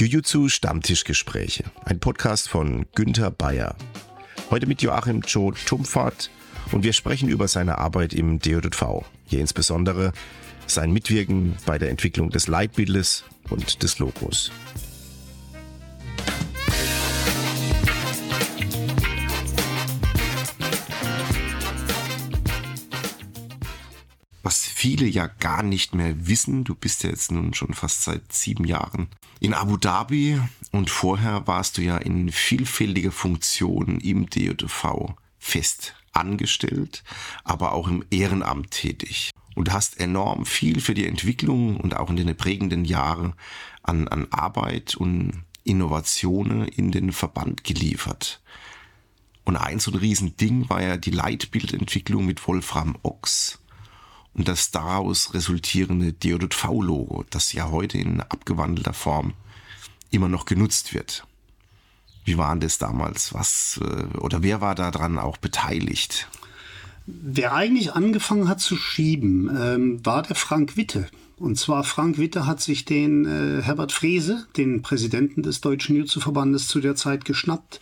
Jujutsu Stammtischgespräche, ein Podcast von Günther Bayer. Heute mit Joachim Joe Tumpfert und wir sprechen über seine Arbeit im DJV, hier insbesondere sein Mitwirken bei der Entwicklung des Leitbildes und des Logos. Viele ja gar nicht mehr wissen, du bist ja jetzt nun schon fast seit sieben Jahren in Abu Dhabi und vorher warst du ja in vielfältiger Funktion im DJV fest angestellt, aber auch im Ehrenamt tätig. Und hast enorm viel für die Entwicklung und auch in den prägenden Jahren an, an Arbeit und Innovationen in den Verband geliefert. Und ein so ein Riesending war ja die Leitbildentwicklung mit Wolfram Ochs und das daraus resultierende DJV-Logo, das ja heute in abgewandelter Form immer noch genutzt wird. Wie war das damals? Was äh, oder wer war daran auch beteiligt? Wer eigentlich angefangen hat zu schieben, ähm, war der Frank Witte. Und zwar Frank Witte hat sich den äh, Herbert Frese, den Präsidenten des Deutschen Jiu-Jitsu-Verbandes zu der Zeit geschnappt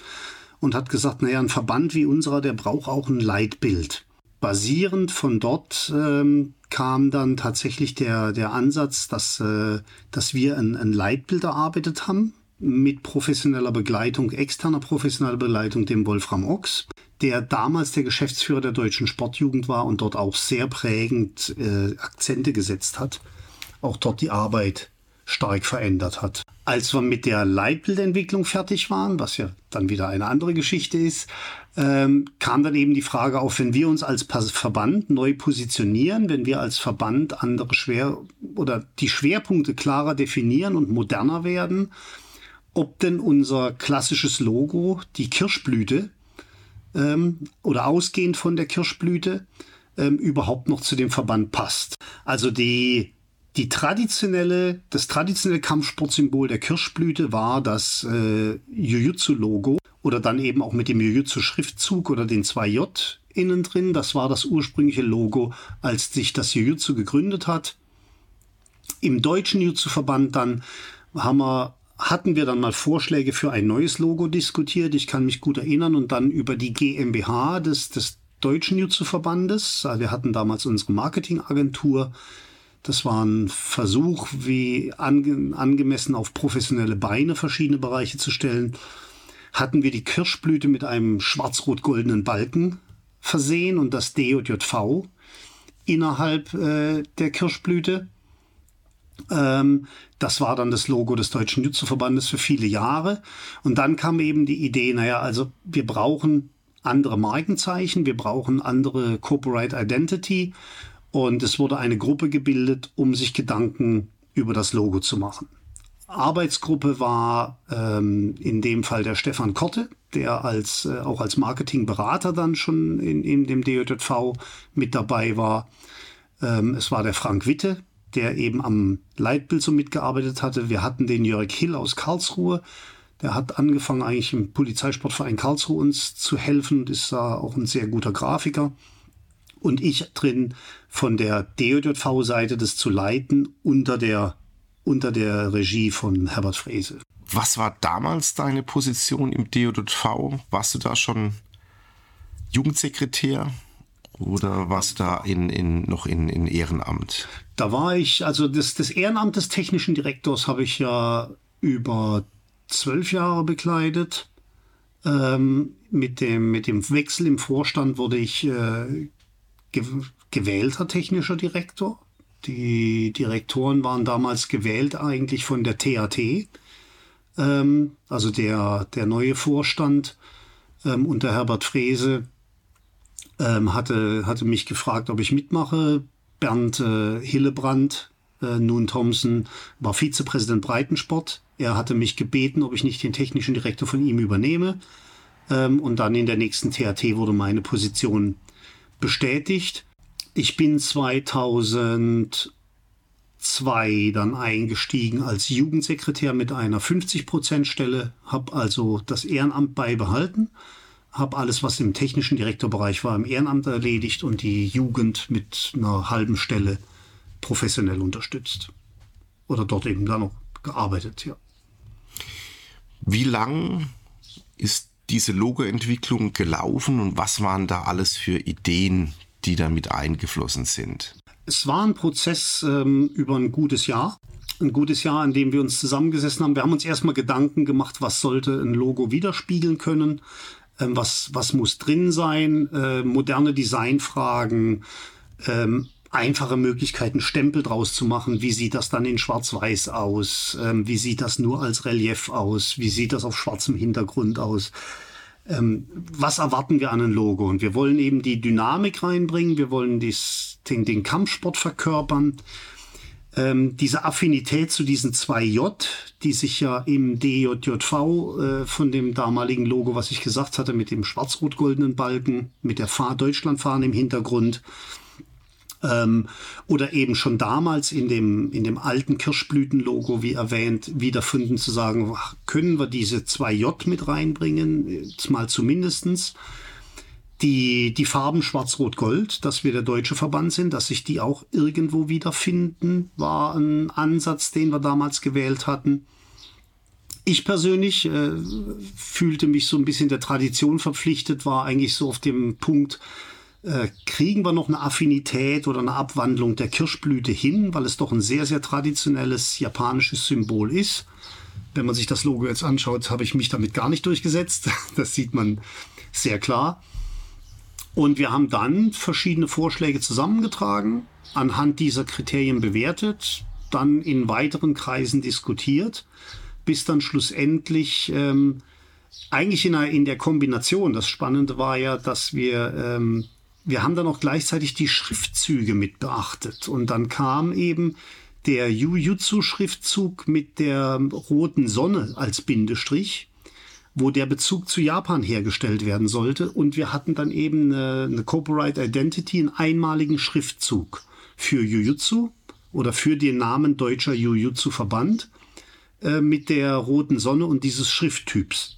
und hat gesagt, naja, ein Verband wie unserer, der braucht auch ein Leitbild. Basierend von dort ähm, kam dann tatsächlich der, der Ansatz, dass, äh, dass wir ein, ein Leitbild erarbeitet haben mit professioneller Begleitung, externer professioneller Begleitung, dem Wolfram Ochs, der damals der Geschäftsführer der deutschen Sportjugend war und dort auch sehr prägend äh, Akzente gesetzt hat, auch dort die Arbeit stark verändert hat. Als wir mit der Leitbildentwicklung fertig waren, was ja dann wieder eine andere Geschichte ist, ähm, kam dann eben die Frage auf, wenn wir uns als Verband neu positionieren, wenn wir als Verband andere Schwer oder die Schwerpunkte klarer definieren und moderner werden, ob denn unser klassisches Logo, die Kirschblüte, ähm, oder ausgehend von der Kirschblüte, ähm, überhaupt noch zu dem Verband passt. Also die, die traditionelle, das traditionelle Kampfsportsymbol der Kirschblüte war das äh, Jujutsu-Logo oder dann eben auch mit dem Jujutsu-Schriftzug oder den 2J innen drin. Das war das ursprüngliche Logo, als sich das Jujutsu gegründet hat. Im deutschen Jujutsu-Verband dann haben wir hatten wir dann mal Vorschläge für ein neues Logo diskutiert. Ich kann mich gut erinnern und dann über die GmbH des, des Deutschen Jutsu-Verbandes. Wir hatten damals unsere Marketingagentur. Das war ein Versuch, wie ange, angemessen auf professionelle Beine verschiedene Bereiche zu stellen. Hatten wir die Kirschblüte mit einem schwarz-rot-goldenen Balken versehen und das DJV innerhalb äh, der Kirschblüte. Ähm, das war dann das Logo des Deutschen Jutsu-Verbandes für viele Jahre. Und dann kam eben die Idee, naja, also wir brauchen andere Markenzeichen, wir brauchen andere Corporate Identity. Und es wurde eine Gruppe gebildet, um sich Gedanken über das Logo zu machen. Arbeitsgruppe war ähm, in dem Fall der Stefan Korte, der als, äh, auch als Marketingberater dann schon in, in dem DJV mit dabei war. Ähm, es war der Frank Witte, der eben am Leitbild so mitgearbeitet hatte. Wir hatten den Jörg Hill aus Karlsruhe. Der hat angefangen, eigentlich im Polizeisportverein Karlsruhe uns zu helfen und ist da auch ein sehr guter Grafiker. Und ich drin von der DJV-Seite das zu leiten unter der, unter der Regie von Herbert Frese. Was war damals deine Position im DJV? Warst du da schon Jugendsekretär? Oder warst du da in, in, noch in, in Ehrenamt? Da war ich, also das, das Ehrenamt des technischen Direktors habe ich ja über zwölf Jahre bekleidet. Ähm, mit, dem, mit dem Wechsel im Vorstand wurde ich äh, gewählter technischer Direktor. Die Direktoren waren damals gewählt eigentlich von der TAT, ähm, also der, der neue Vorstand ähm, unter Herbert Frese ähm, hatte, hatte mich gefragt, ob ich mitmache. Bernd äh, Hillebrand, äh, nun Thompson, war Vizepräsident Breitensport. Er hatte mich gebeten, ob ich nicht den technischen Direktor von ihm übernehme. Ähm, und dann in der nächsten THT wurde meine Position bestätigt. Ich bin 2002 dann eingestiegen als Jugendsekretär mit einer 50-Prozent-Stelle, habe also das Ehrenamt beibehalten habe alles, was im technischen Direktorbereich war, im Ehrenamt erledigt und die Jugend mit einer halben Stelle professionell unterstützt. Oder dort eben dann noch gearbeitet, ja. Wie lang ist diese Logoentwicklung gelaufen und was waren da alles für Ideen, die da mit eingeflossen sind? Es war ein Prozess ähm, über ein gutes Jahr. Ein gutes Jahr, in dem wir uns zusammengesessen haben. Wir haben uns erstmal Gedanken gemacht, was sollte ein Logo widerspiegeln können, ähm, was, was muss drin sein, äh, moderne Designfragen, ähm, einfache Möglichkeiten, Stempel draus zu machen. Wie sieht das dann in Schwarz-Weiß aus? Ähm, wie sieht das nur als Relief aus? Wie sieht das auf schwarzem Hintergrund aus? Ähm, was erwarten wir an ein Logo? Und wir wollen eben die Dynamik reinbringen, wir wollen dies, den, den Kampfsport verkörpern. Ähm, diese Affinität zu diesen zwei J, die sich ja im DJJV äh, von dem damaligen Logo, was ich gesagt hatte, mit dem schwarz-rot-goldenen Balken, mit der Fahr Deutschlandfahne im Hintergrund, ähm, oder eben schon damals in dem, in dem alten Kirschblütenlogo, wie erwähnt, wiederfinden, zu sagen, können wir diese zwei J mit reinbringen, mal zumindestens. Die, die Farben Schwarz-Rot-Gold, dass wir der deutsche Verband sind, dass sich die auch irgendwo wiederfinden, war ein Ansatz, den wir damals gewählt hatten. Ich persönlich äh, fühlte mich so ein bisschen der Tradition verpflichtet, war eigentlich so auf dem Punkt, äh, kriegen wir noch eine Affinität oder eine Abwandlung der Kirschblüte hin, weil es doch ein sehr, sehr traditionelles japanisches Symbol ist. Wenn man sich das Logo jetzt anschaut, habe ich mich damit gar nicht durchgesetzt. Das sieht man sehr klar. Und wir haben dann verschiedene Vorschläge zusammengetragen, anhand dieser Kriterien bewertet, dann in weiteren Kreisen diskutiert, bis dann schlussendlich ähm, eigentlich in, einer, in der Kombination, das Spannende war ja, dass wir ähm, wir haben dann auch gleichzeitig die Schriftzüge mit beachtet. Und dann kam eben der Jujutsu-Schriftzug mit der roten Sonne als Bindestrich, wo der Bezug zu Japan hergestellt werden sollte. Und wir hatten dann eben eine, eine Copyright Identity, einen einmaligen Schriftzug für Jujutsu oder für den Namen Deutscher Jujutsu-Verband äh, mit der roten Sonne und dieses Schrifttyps.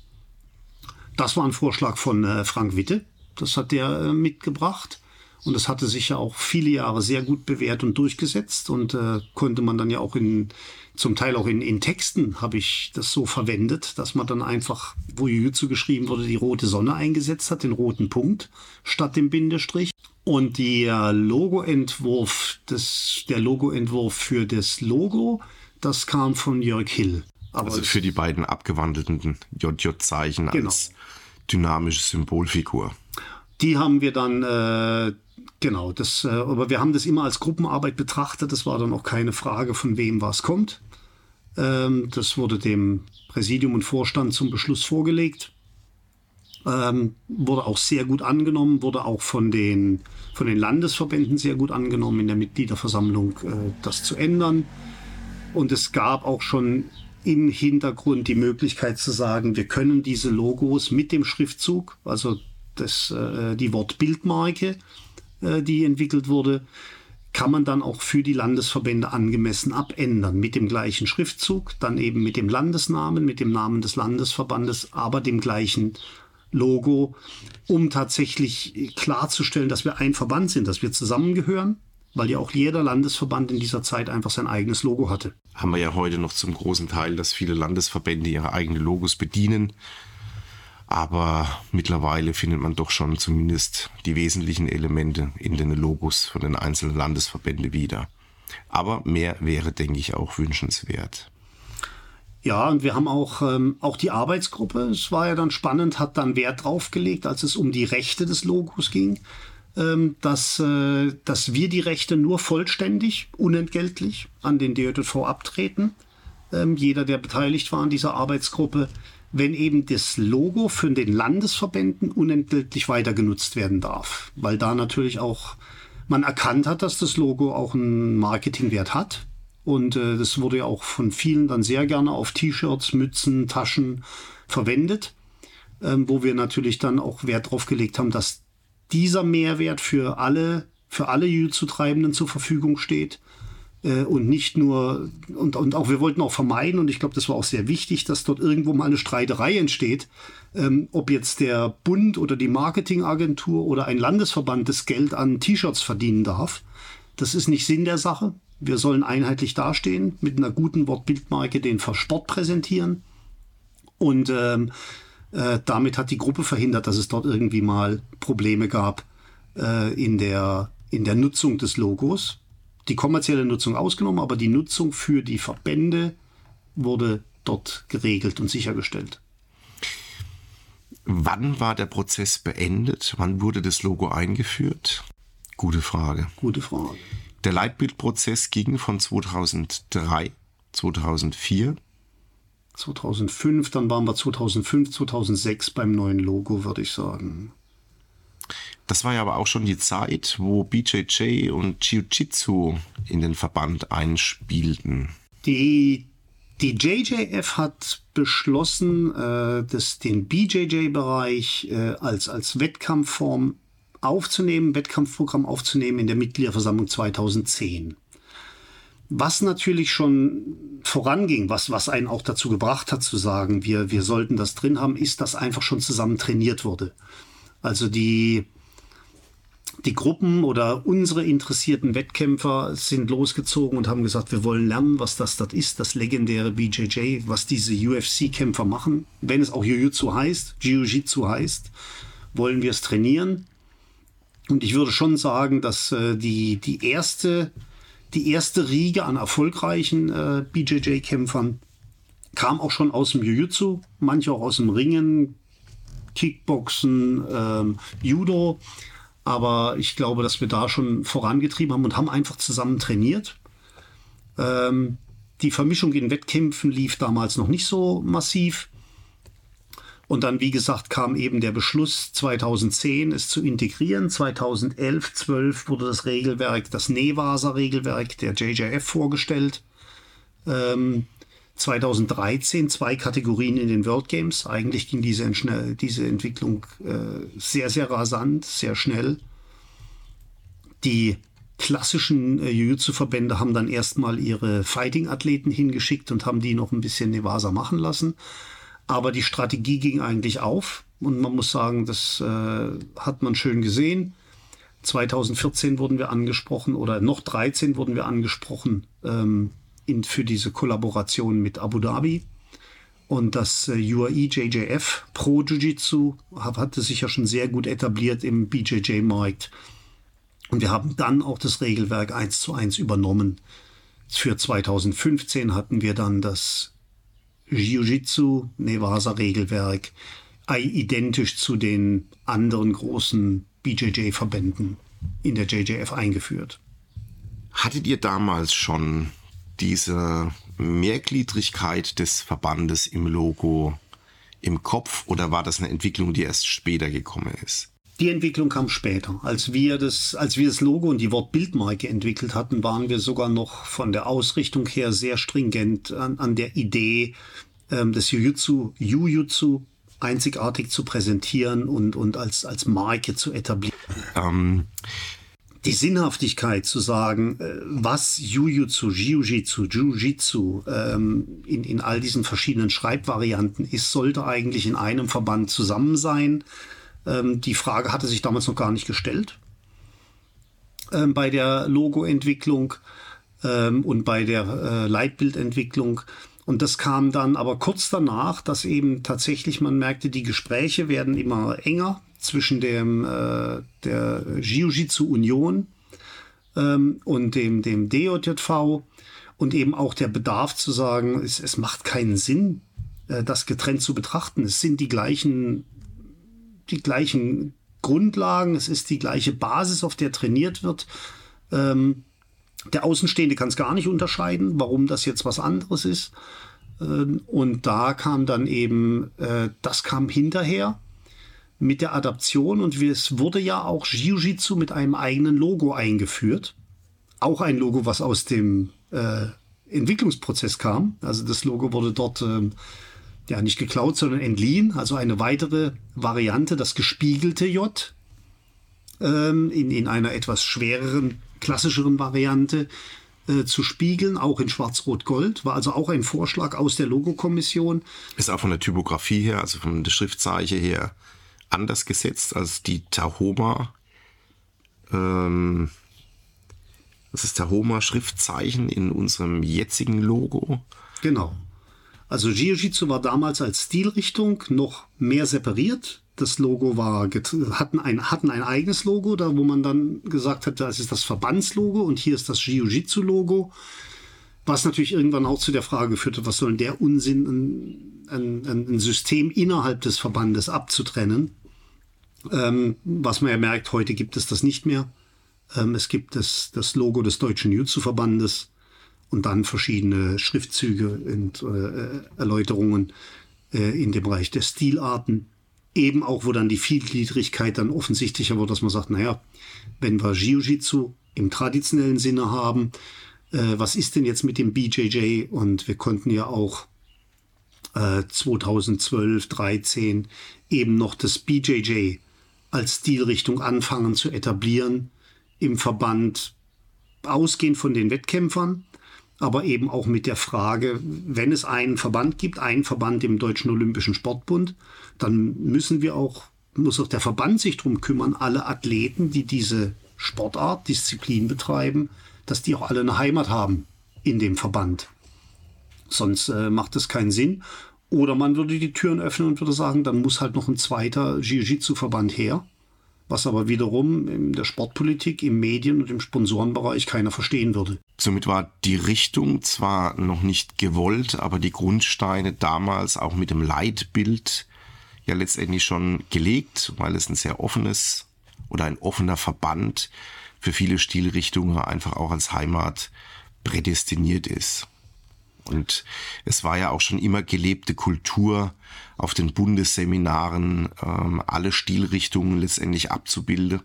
Das war ein Vorschlag von äh, Frank Witte. Das hat der äh, mitgebracht. Und das hatte sich ja auch viele Jahre sehr gut bewährt und durchgesetzt und äh, konnte man dann ja auch in, zum Teil auch in, in Texten habe ich das so verwendet, dass man dann einfach, wo Jujutsu geschrieben wurde, die rote Sonne eingesetzt hat, den roten Punkt statt dem Bindestrich. Und der Logoentwurf, des, der Logoentwurf für das Logo, das kam von Jörg Hill. Aber also für die beiden abgewandelten JJ-Zeichen genau. als dynamische Symbolfigur. Die haben wir dann, äh, genau, das, äh, aber wir haben das immer als Gruppenarbeit betrachtet. Das war dann auch keine Frage, von wem was kommt. Ähm, das wurde dem Präsidium und Vorstand zum Beschluss vorgelegt. Ähm, wurde auch sehr gut angenommen, wurde auch von den, von den Landesverbänden sehr gut angenommen, in der Mitgliederversammlung äh, das zu ändern. Und es gab auch schon im Hintergrund die Möglichkeit zu sagen, wir können diese Logos mit dem Schriftzug, also das, äh, die Wortbildmarke, äh, die entwickelt wurde, kann man dann auch für die Landesverbände angemessen abändern. Mit dem gleichen Schriftzug, dann eben mit dem Landesnamen, mit dem Namen des Landesverbandes, aber dem gleichen Logo, um tatsächlich klarzustellen, dass wir ein Verband sind, dass wir zusammengehören, weil ja auch jeder Landesverband in dieser Zeit einfach sein eigenes Logo hatte. Haben wir ja heute noch zum großen Teil, dass viele Landesverbände ihre eigenen Logos bedienen. Aber mittlerweile findet man doch schon zumindest die wesentlichen Elemente in den Logos von den einzelnen Landesverbänden wieder. Aber mehr wäre, denke ich, auch wünschenswert. Ja, und wir haben auch, ähm, auch die Arbeitsgruppe, es war ja dann spannend, hat dann Wert drauf gelegt, als es um die Rechte des Logos ging, ähm, dass, äh, dass wir die Rechte nur vollständig, unentgeltlich an den DJV abtreten. Ähm, jeder, der beteiligt war an dieser Arbeitsgruppe, wenn eben das Logo für den Landesverbänden unentgeltlich weiter genutzt werden darf. Weil da natürlich auch man erkannt hat, dass das Logo auch einen Marketingwert hat. Und äh, das wurde ja auch von vielen dann sehr gerne auf T-Shirts, Mützen, Taschen verwendet, ähm, wo wir natürlich dann auch Wert drauf gelegt haben, dass dieser Mehrwert für alle, für alle Jutsu-Treibenden zur Verfügung steht äh, und nicht nur, und, und auch wir wollten auch vermeiden, und ich glaube, das war auch sehr wichtig, dass dort irgendwo mal eine Streiterei entsteht, ähm, ob jetzt der Bund oder die Marketingagentur oder ein Landesverband das Geld an T-Shirts verdienen darf. Das ist nicht Sinn der Sache. Wir sollen einheitlich dastehen, mit einer guten Wortbildmarke den Versport präsentieren Und ähm, äh, damit hat die Gruppe verhindert, dass es dort irgendwie mal Probleme gab äh, in, der, in der Nutzung des Logos. Die kommerzielle Nutzung ausgenommen, aber die Nutzung für die Verbände wurde dort geregelt und sichergestellt. Wann war der Prozess beendet? Wann wurde das Logo eingeführt? Gute Frage. Gute Frage. Der Leitbildprozess ging von 2003, 2004. 2005, dann waren wir 2005, 2006 beim neuen Logo, würde ich sagen. Das war ja aber auch schon die Zeit, wo BJJ und Jiu-Jitsu in den Verband einspielten. Die, die JJF hat beschlossen, äh, das, den BJJ-Bereich äh, als, als Wettkampfform aufzunehmen, Wettkampfprogramm aufzunehmen in der Mitgliederversammlung 2010. Was natürlich schon voranging, was, was einen auch dazu gebracht hat zu sagen, wir, wir sollten das drin haben, ist, dass einfach schon zusammen trainiert wurde. Also die, die Gruppen oder unsere interessierten Wettkämpfer sind losgezogen und haben gesagt, wir wollen lernen, was das, das ist, das legendäre BJJ, was diese UFC-Kämpfer machen. Wenn es auch Jiu-Jitsu heißt, Jiu-Jitsu heißt, wollen wir es trainieren. Und ich würde schon sagen, dass äh, die, die erste die erste Riege an erfolgreichen äh, BJJ-Kämpfern kam auch schon aus dem Jiu-Jitsu, manche auch aus dem Ringen, Kickboxen, ähm, Judo. Aber ich glaube, dass wir da schon vorangetrieben haben und haben einfach zusammen trainiert. Ähm, die Vermischung in Wettkämpfen lief damals noch nicht so massiv. Und dann, wie gesagt, kam eben der Beschluss 2010, es zu integrieren. 2011, 12 wurde das Regelwerk, das Nevasa-Regelwerk der JJF vorgestellt. Ähm, 2013 zwei Kategorien in den World Games. Eigentlich ging diese, diese Entwicklung äh, sehr, sehr rasant, sehr schnell. Die klassischen äh, Jiu-Jitsu-Verbände haben dann erstmal ihre Fighting-Athleten hingeschickt und haben die noch ein bisschen Nevasa machen lassen. Aber die Strategie ging eigentlich auf und man muss sagen, das äh, hat man schön gesehen. 2014 wurden wir angesprochen oder noch 13 wurden wir angesprochen ähm, in, für diese Kollaboration mit Abu Dhabi. Und das äh, UAE JJF Pro Jiu-Jitsu hatte sich ja schon sehr gut etabliert im BJJ-Markt. Und wir haben dann auch das Regelwerk eins zu eins übernommen. Für 2015 hatten wir dann das Jiu-Jitsu, Nevasa-Regelwerk, identisch zu den anderen großen BJJ-Verbänden in der JJF eingeführt. Hattet ihr damals schon diese Mehrgliedrigkeit des Verbandes im Logo im Kopf oder war das eine Entwicklung, die erst später gekommen ist? Die Entwicklung kam später. Als wir das, als wir das Logo und die Wortbildmarke entwickelt hatten, waren wir sogar noch von der Ausrichtung her sehr stringent an, an der Idee, ähm, des Jujutsu, Jujutsu einzigartig zu präsentieren und, und als, als Marke zu etablieren. Ähm, die Sinnhaftigkeit zu sagen, äh, was Jujutsu, Jiu-Jitsu, Jiu-Jitsu ähm, in, in all diesen verschiedenen Schreibvarianten ist, sollte eigentlich in einem Verband zusammen sein. Ähm, die Frage hatte sich damals noch gar nicht gestellt ähm, bei der Logoentwicklung ähm, und bei der äh, Leitbildentwicklung. Und das kam dann aber kurz danach, dass eben tatsächlich man merkte, die Gespräche werden immer enger zwischen dem äh, der Jiu-Jitsu Union ähm, und dem dem DJV und eben auch der Bedarf zu sagen, es, es macht keinen Sinn, äh, das getrennt zu betrachten. Es sind die gleichen die gleichen Grundlagen, es ist die gleiche Basis, auf der trainiert wird. Ähm, der Außenstehende kann es gar nicht unterscheiden, warum das jetzt was anderes ist. Ähm, und da kam dann eben, äh, das kam hinterher mit der Adaption und es wurde ja auch Jiu-Jitsu mit einem eigenen Logo eingeführt. Auch ein Logo, was aus dem äh, Entwicklungsprozess kam. Also das Logo wurde dort ähm, ja nicht geklaut, sondern entliehen. Also eine weitere Variante, das gespiegelte J ähm, in, in einer etwas schwereren klassischeren Variante äh, zu spiegeln, auch in Schwarz-Rot-Gold. War also auch ein Vorschlag aus der Logokommission. Ist auch von der Typografie her, also von der Schriftzeichen her, anders gesetzt als die Tahoma. Ähm, das ist Tahoma-Schriftzeichen in unserem jetzigen Logo. Genau. Also Jiu-Jitsu war damals als Stilrichtung noch mehr separiert. Das Logo war, hatten ein, hatten ein eigenes Logo, da wo man dann gesagt hat, das ist das Verbandslogo und hier ist das Jiu-Jitsu-Logo. Was natürlich irgendwann auch zu der Frage führte, was soll denn der Unsinn, ein, ein, ein System innerhalb des Verbandes abzutrennen. Ähm, was man ja merkt, heute gibt es das nicht mehr. Ähm, es gibt das, das Logo des Deutschen Jiu-Jitsu-Verbandes und dann verschiedene Schriftzüge und äh, Erläuterungen äh, in dem Bereich der Stilarten. Eben auch, wo dann die Vielgliedrigkeit dann offensichtlicher wird, dass man sagt, naja, wenn wir Jiu-Jitsu im traditionellen Sinne haben, äh, was ist denn jetzt mit dem BJJ? Und wir konnten ja auch äh, 2012, 13 eben noch das BJJ als Stilrichtung anfangen zu etablieren im Verband, ausgehend von den Wettkämpfern, aber eben auch mit der Frage, wenn es einen Verband gibt, einen Verband im Deutschen Olympischen Sportbund, dann müssen wir auch, muss auch der Verband sich darum kümmern, alle Athleten, die diese Sportart, Disziplin betreiben, dass die auch alle eine Heimat haben in dem Verband. Sonst äh, macht es keinen Sinn. Oder man würde die Türen öffnen und würde sagen, dann muss halt noch ein zweiter Jiu-Jitsu-Verband her, was aber wiederum in der Sportpolitik, im Medien- und im Sponsorenbereich keiner verstehen würde. Somit war die Richtung zwar noch nicht gewollt, aber die Grundsteine damals auch mit dem Leitbild ja letztendlich schon gelegt, weil es ein sehr offenes oder ein offener Verband für viele Stilrichtungen einfach auch als Heimat prädestiniert ist. Und es war ja auch schon immer gelebte Kultur, auf den Bundesseminaren ähm, alle Stilrichtungen letztendlich abzubilden.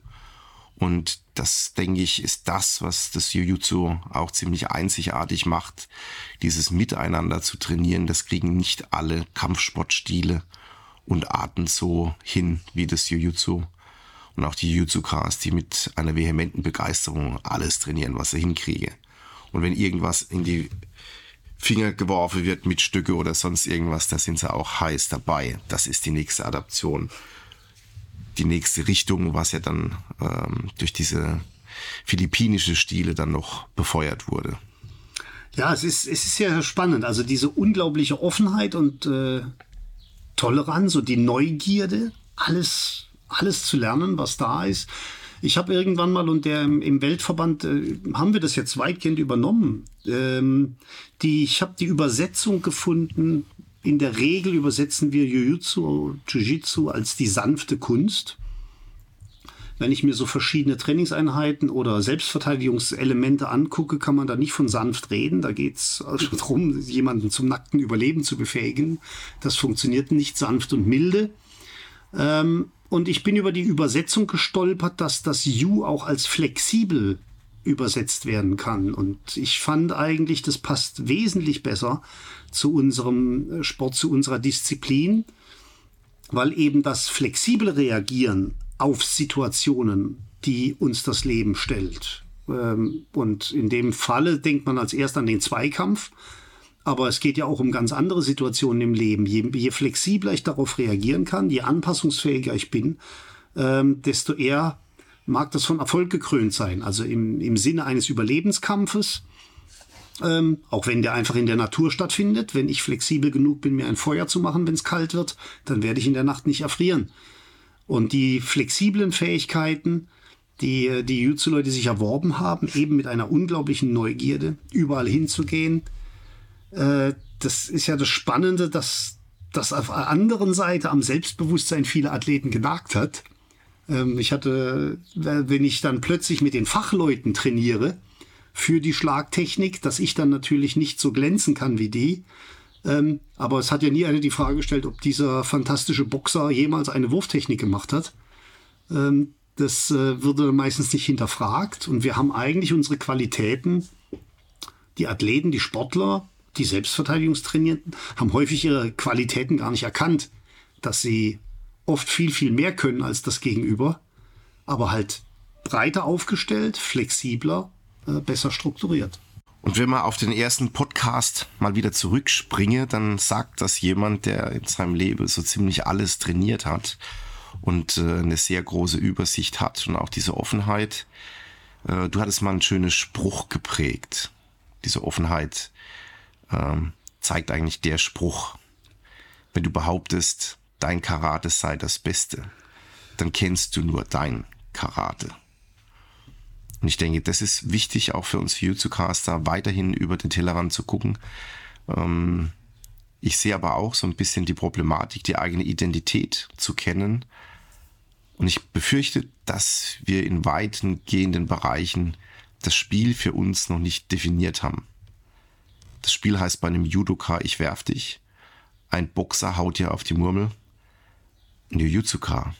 Und das, denke ich, ist das, was das Jiu-Jitsu auch ziemlich einzigartig macht, dieses Miteinander zu trainieren. Das kriegen nicht alle Kampfsportstile und Arten so hin wie das Jiu-Jitsu. Und auch die Jiu-Jitsu-Cars, die mit einer vehementen Begeisterung alles trainieren, was sie hinkriege. Und wenn irgendwas in die Finger geworfen wird mit Stücke oder sonst irgendwas, da sind sie auch heiß dabei. Das ist die nächste Adaption. Die nächste Richtung, was ja dann ähm, durch diese philippinische Stile dann noch befeuert wurde. Ja, es ist, es ist sehr spannend. Also diese unglaubliche Offenheit und äh, Toleranz und die Neugierde, alles, alles zu lernen, was da ist. Ich habe irgendwann mal und der im Weltverband äh, haben wir das jetzt weitgehend übernommen. Ähm, die, ich habe die Übersetzung gefunden. In der Regel übersetzen wir Jiu-Jitsu, als die sanfte Kunst. Wenn ich mir so verschiedene Trainingseinheiten oder Selbstverteidigungselemente angucke, kann man da nicht von sanft reden. Da geht es also darum, jemanden zum nackten Überleben zu befähigen. Das funktioniert nicht sanft und milde. Ähm, und ich bin über die Übersetzung gestolpert, dass das You auch als flexibel übersetzt werden kann. Und ich fand eigentlich, das passt wesentlich besser zu unserem Sport, zu unserer Disziplin, weil eben das flexible Reagieren auf Situationen, die uns das Leben stellt. Ähm, und in dem Falle denkt man als erst an den Zweikampf, aber es geht ja auch um ganz andere Situationen im Leben. Je, je flexibler ich darauf reagieren kann, je anpassungsfähiger ich bin, ähm, desto eher mag das von Erfolg gekrönt sein. Also im, im Sinne eines Überlebenskampfes, ähm, auch wenn der einfach in der Natur stattfindet. Wenn ich flexibel genug bin, mir ein Feuer zu machen, wenn es kalt wird, dann werde ich in der Nacht nicht erfrieren. Und die flexiblen Fähigkeiten, die die Jutsu-Leute sich erworben haben, eben mit einer unglaublichen Neugierde, überall hinzugehen, äh, das ist ja das Spannende, dass das auf der anderen Seite am Selbstbewusstsein vieler Athleten genagt hat. Ähm, ich hatte, wenn ich dann plötzlich mit den Fachleuten trainiere für die Schlagtechnik, dass ich dann natürlich nicht so glänzen kann wie die. Ähm, aber es hat ja nie einer die Frage gestellt, ob dieser fantastische Boxer jemals eine Wurftechnik gemacht hat. Ähm, das äh, würde meistens nicht hinterfragt. Und wir haben eigentlich unsere Qualitäten, die Athleten, die Sportler, die Selbstverteidigungstrainierten haben häufig ihre Qualitäten gar nicht erkannt, dass sie oft viel, viel mehr können als das Gegenüber, aber halt breiter aufgestellt, flexibler, äh, besser strukturiert. Und wenn man auf den ersten Podcast mal wieder zurückspringe, dann sagt das jemand, der in seinem Leben so ziemlich alles trainiert hat und äh, eine sehr große Übersicht hat und auch diese Offenheit. Äh, du hattest mal einen schönen Spruch geprägt. Diese Offenheit ähm, zeigt eigentlich der Spruch. Wenn du behauptest, dein Karate sei das Beste, dann kennst du nur dein Karate. Und ich denke, das ist wichtig auch für uns Jiu-Jitsu-Caster, weiterhin über den Tellerrand zu gucken. Ähm, ich sehe aber auch so ein bisschen die Problematik, die eigene Identität zu kennen. Und ich befürchte, dass wir in weiten gehenden Bereichen das Spiel für uns noch nicht definiert haben. Das Spiel heißt bei einem Judoka, ich werf dich. Ein Boxer haut dir auf die Murmel. Ein Jujutsuka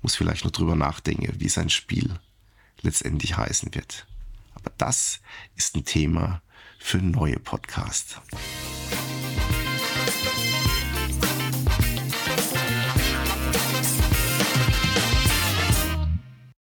muss vielleicht noch drüber nachdenken, wie sein Spiel letztendlich heißen wird. Aber das ist ein Thema für neue Podcasts.